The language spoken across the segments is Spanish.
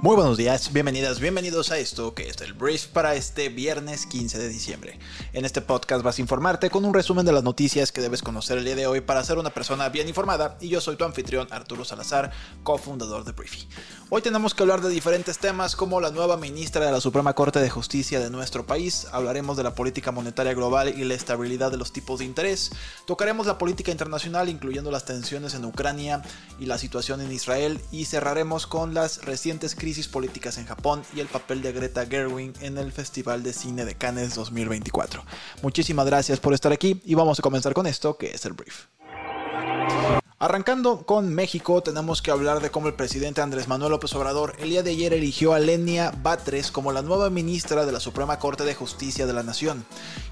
Muy buenos días, bienvenidas, bienvenidos a esto que es el brief para este viernes 15 de diciembre. En este podcast vas a informarte con un resumen de las noticias que debes conocer el día de hoy para ser una persona bien informada y yo soy tu anfitrión Arturo Salazar, cofundador de Briefy. Hoy tenemos que hablar de diferentes temas como la nueva ministra de la Suprema Corte de Justicia de nuestro país, hablaremos de la política monetaria global y la estabilidad de los tipos de interés, tocaremos la política internacional incluyendo las tensiones en Ucrania y la situación en Israel y cerraremos con las recientes crisis políticas en Japón y el papel de Greta Gerwig en el Festival de Cine de Cannes 2024. Muchísimas gracias por estar aquí y vamos a comenzar con esto que es el brief. Arrancando con México, tenemos que hablar de cómo el presidente Andrés Manuel López Obrador el día de ayer eligió a Lenia Batres como la nueva ministra de la Suprema Corte de Justicia de la Nación.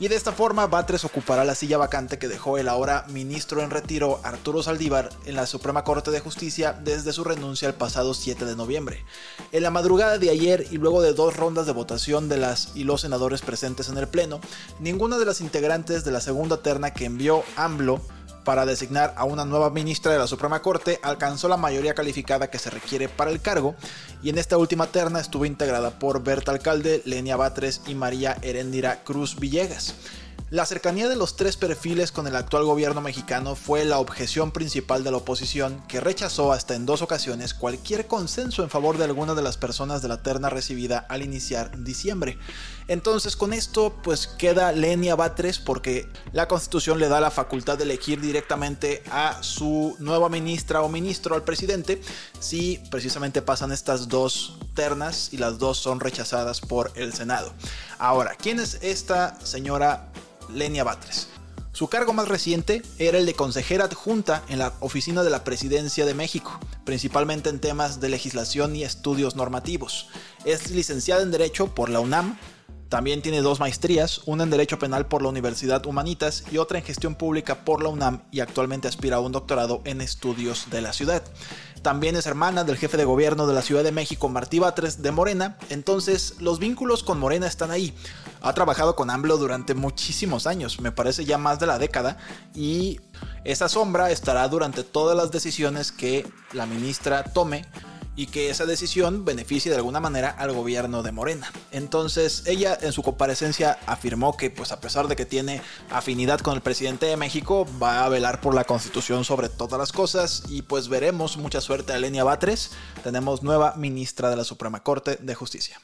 Y de esta forma, Batres ocupará la silla vacante que dejó el ahora ministro en retiro Arturo Saldívar en la Suprema Corte de Justicia desde su renuncia el pasado 7 de noviembre. En la madrugada de ayer y luego de dos rondas de votación de las y los senadores presentes en el Pleno, ninguna de las integrantes de la segunda terna que envió AMLO para designar a una nueva ministra de la Suprema Corte alcanzó la mayoría calificada que se requiere para el cargo y en esta última terna estuvo integrada por Berta Alcalde, Lenia Batres y María Heréndira Cruz Villegas. La cercanía de los tres perfiles con el actual gobierno mexicano fue la objeción principal de la oposición, que rechazó hasta en dos ocasiones cualquier consenso en favor de alguna de las personas de la terna recibida al iniciar diciembre. Entonces con esto pues queda Lenia Batres porque la constitución le da la facultad de elegir directamente a su nueva ministra o ministro al presidente si precisamente pasan estas dos ternas y las dos son rechazadas por el Senado. Ahora, ¿quién es esta señora Lenia Batres. Su cargo más reciente era el de consejera adjunta en la Oficina de la Presidencia de México, principalmente en temas de legislación y estudios normativos. Es licenciada en Derecho por la UNAM, también tiene dos maestrías, una en Derecho Penal por la Universidad Humanitas y otra en Gestión Pública por la UNAM y actualmente aspira a un doctorado en estudios de la ciudad. También es hermana del jefe de gobierno de la Ciudad de México, Martí Batres, de Morena. Entonces, los vínculos con Morena están ahí. Ha trabajado con AMLO durante muchísimos años, me parece ya más de la década. Y esa sombra estará durante todas las decisiones que la ministra tome y que esa decisión beneficie de alguna manera al gobierno de Morena. Entonces ella en su comparecencia afirmó que pues a pesar de que tiene afinidad con el presidente de México va a velar por la constitución sobre todas las cosas y pues veremos mucha suerte a Lenia Batres. Tenemos nueva ministra de la Suprema Corte de Justicia.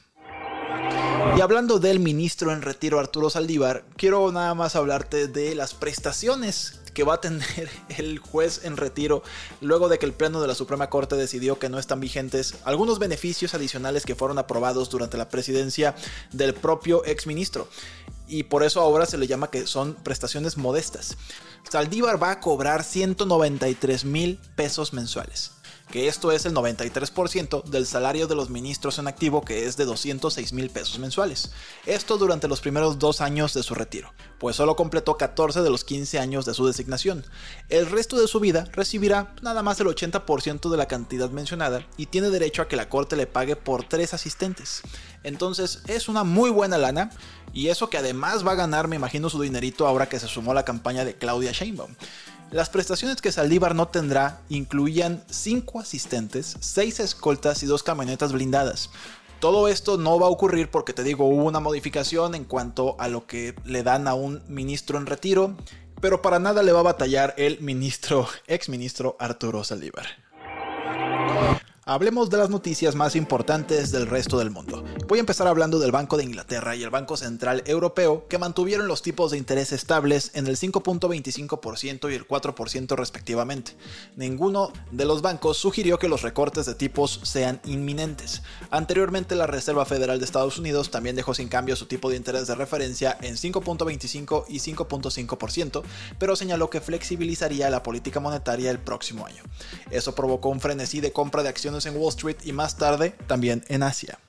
Y hablando del ministro en retiro Arturo Saldívar, quiero nada más hablarte de las prestaciones que va a tener el juez en retiro luego de que el Pleno de la Suprema Corte decidió que no están vigentes algunos beneficios adicionales que fueron aprobados durante la presidencia del propio exministro. Y por eso ahora se le llama que son prestaciones modestas. Saldívar va a cobrar 193 mil pesos mensuales que esto es el 93% del salario de los ministros en activo, que es de 206 mil pesos mensuales. Esto durante los primeros dos años de su retiro, pues solo completó 14 de los 15 años de su designación. El resto de su vida recibirá nada más el 80% de la cantidad mencionada y tiene derecho a que la corte le pague por tres asistentes. Entonces es una muy buena lana y eso que además va a ganar, me imagino, su dinerito ahora que se sumó a la campaña de Claudia Sheinbaum. Las prestaciones que Saldívar no tendrá incluían 5 asistentes, 6 escoltas y 2 camionetas blindadas. Todo esto no va a ocurrir porque te digo, hubo una modificación en cuanto a lo que le dan a un ministro en retiro, pero para nada le va a batallar el ministro, ex ministro Arturo Saldívar. Hablemos de las noticias más importantes del resto del mundo. Voy a empezar hablando del Banco de Inglaterra y el Banco Central Europeo que mantuvieron los tipos de interés estables en el 5.25% y el 4% respectivamente. Ninguno de los bancos sugirió que los recortes de tipos sean inminentes. Anteriormente la Reserva Federal de Estados Unidos también dejó sin cambio su tipo de interés de referencia en 5.25 y 5.5%, pero señaló que flexibilizaría la política monetaria el próximo año. Eso provocó un frenesí de compra de acciones en Wall Street y más tarde también en Asia.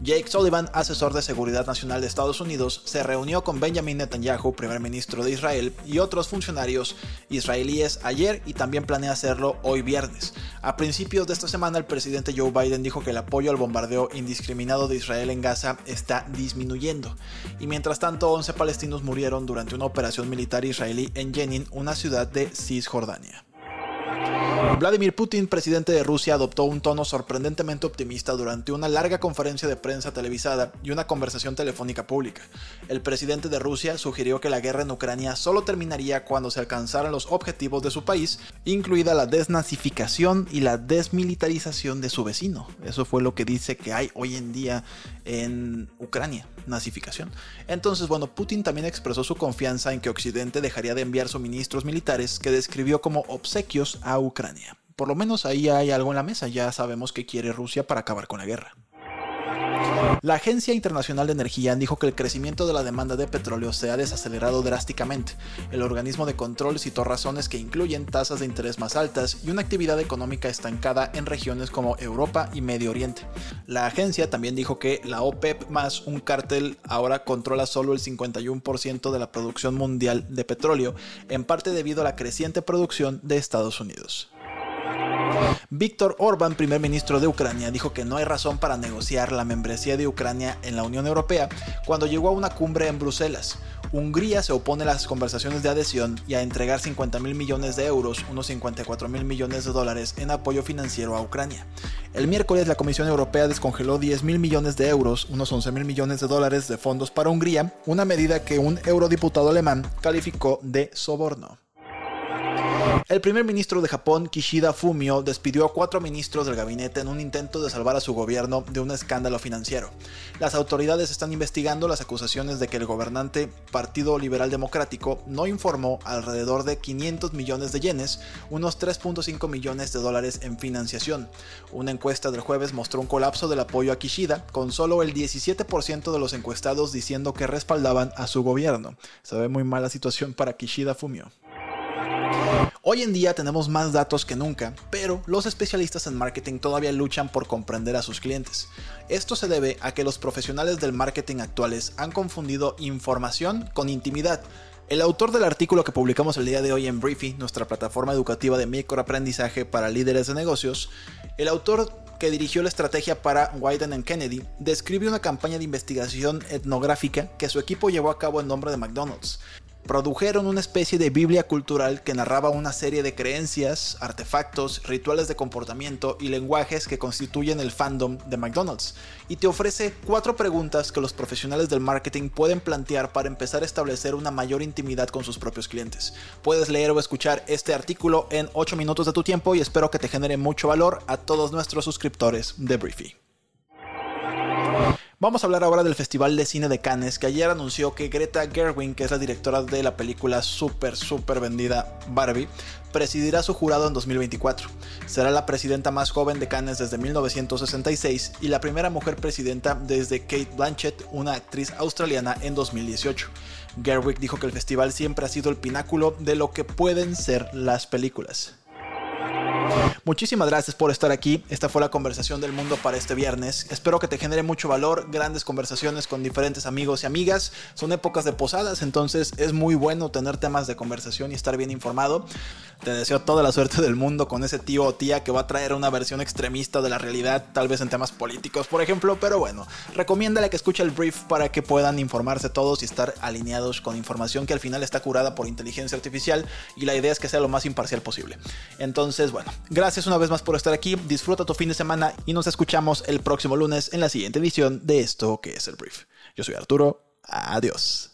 Jake Sullivan, asesor de seguridad nacional de Estados Unidos, se reunió con Benjamin Netanyahu, primer ministro de Israel, y otros funcionarios israelíes ayer y también planea hacerlo hoy viernes. A principios de esta semana, el presidente Joe Biden dijo que el apoyo al bombardeo indiscriminado de Israel en Gaza está disminuyendo. Y mientras tanto, 11 palestinos murieron durante una operación militar israelí en Jenin, una ciudad de Cisjordania. Vladimir Putin, presidente de Rusia, adoptó un tono sorprendentemente optimista durante una larga conferencia de prensa televisada y una conversación telefónica pública. El presidente de Rusia sugirió que la guerra en Ucrania solo terminaría cuando se alcanzaran los objetivos de su país, incluida la desnazificación y la desmilitarización de su vecino. Eso fue lo que dice que hay hoy en día en Ucrania, nazificación. Entonces, bueno, Putin también expresó su confianza en que Occidente dejaría de enviar suministros militares que describió como obsequios a Ucrania. Por lo menos ahí hay algo en la mesa, ya sabemos qué quiere Rusia para acabar con la guerra. La Agencia Internacional de Energía dijo que el crecimiento de la demanda de petróleo se ha desacelerado drásticamente. El organismo de control citó razones que incluyen tasas de interés más altas y una actividad económica estancada en regiones como Europa y Medio Oriente. La agencia también dijo que la OPEP más un cártel ahora controla solo el 51% de la producción mundial de petróleo, en parte debido a la creciente producción de Estados Unidos. Víctor Orbán, primer ministro de Ucrania, dijo que no hay razón para negociar la membresía de Ucrania en la Unión Europea cuando llegó a una cumbre en Bruselas. Hungría se opone a las conversaciones de adhesión y a entregar 50 mil millones de euros, unos 54 mil millones de dólares, en apoyo financiero a Ucrania. El miércoles la Comisión Europea descongeló 10 mil millones de euros, unos 11 mil millones de dólares de fondos para Hungría, una medida que un eurodiputado alemán calificó de soborno. El primer ministro de Japón, Kishida Fumio, despidió a cuatro ministros del gabinete en un intento de salvar a su gobierno de un escándalo financiero. Las autoridades están investigando las acusaciones de que el gobernante Partido Liberal Democrático no informó alrededor de 500 millones de yenes, unos 3.5 millones de dólares en financiación. Una encuesta del jueves mostró un colapso del apoyo a Kishida, con solo el 17% de los encuestados diciendo que respaldaban a su gobierno. Se ve muy mala situación para Kishida Fumio. Hoy en día tenemos más datos que nunca, pero los especialistas en marketing todavía luchan por comprender a sus clientes. Esto se debe a que los profesionales del marketing actuales han confundido información con intimidad. El autor del artículo que publicamos el día de hoy en Briefy, nuestra plataforma educativa de microaprendizaje para líderes de negocios, el autor que dirigió la estrategia para Wyden Kennedy, describe una campaña de investigación etnográfica que su equipo llevó a cabo en nombre de McDonald's produjeron una especie de Biblia cultural que narraba una serie de creencias, artefactos, rituales de comportamiento y lenguajes que constituyen el fandom de McDonald's, y te ofrece cuatro preguntas que los profesionales del marketing pueden plantear para empezar a establecer una mayor intimidad con sus propios clientes. Puedes leer o escuchar este artículo en 8 minutos de tu tiempo y espero que te genere mucho valor a todos nuestros suscriptores de Briefy. Vamos a hablar ahora del Festival de Cine de Cannes, que ayer anunció que Greta Gerwig, que es la directora de la película súper, súper vendida Barbie, presidirá su jurado en 2024. Será la presidenta más joven de Cannes desde 1966 y la primera mujer presidenta desde Kate Blanchett, una actriz australiana, en 2018. Gerwig dijo que el festival siempre ha sido el pináculo de lo que pueden ser las películas. Muchísimas gracias por estar aquí. Esta fue la conversación del mundo para este viernes. Espero que te genere mucho valor, grandes conversaciones con diferentes amigos y amigas. Son épocas de posadas, entonces es muy bueno tener temas de conversación y estar bien informado. Te deseo toda la suerte del mundo con ese tío o tía que va a traer una versión extremista de la realidad, tal vez en temas políticos, por ejemplo, pero bueno, recomiéndale que escuche el brief para que puedan informarse todos y estar alineados con información que al final está curada por inteligencia artificial y la idea es que sea lo más imparcial posible. Entonces, bueno, gracias una vez más por estar aquí, disfruta tu fin de semana y nos escuchamos el próximo lunes en la siguiente edición de esto que es el brief. Yo soy Arturo, adiós.